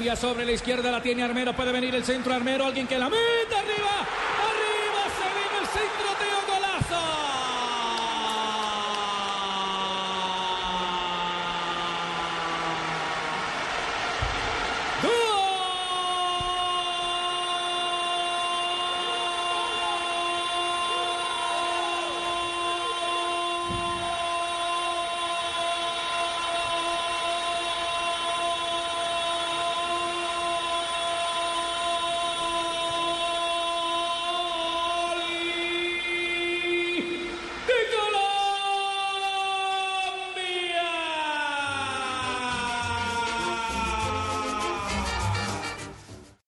Colombia sobre la izquierda la tiene Armero. Puede venir el centro Armero. Alguien que la arriba.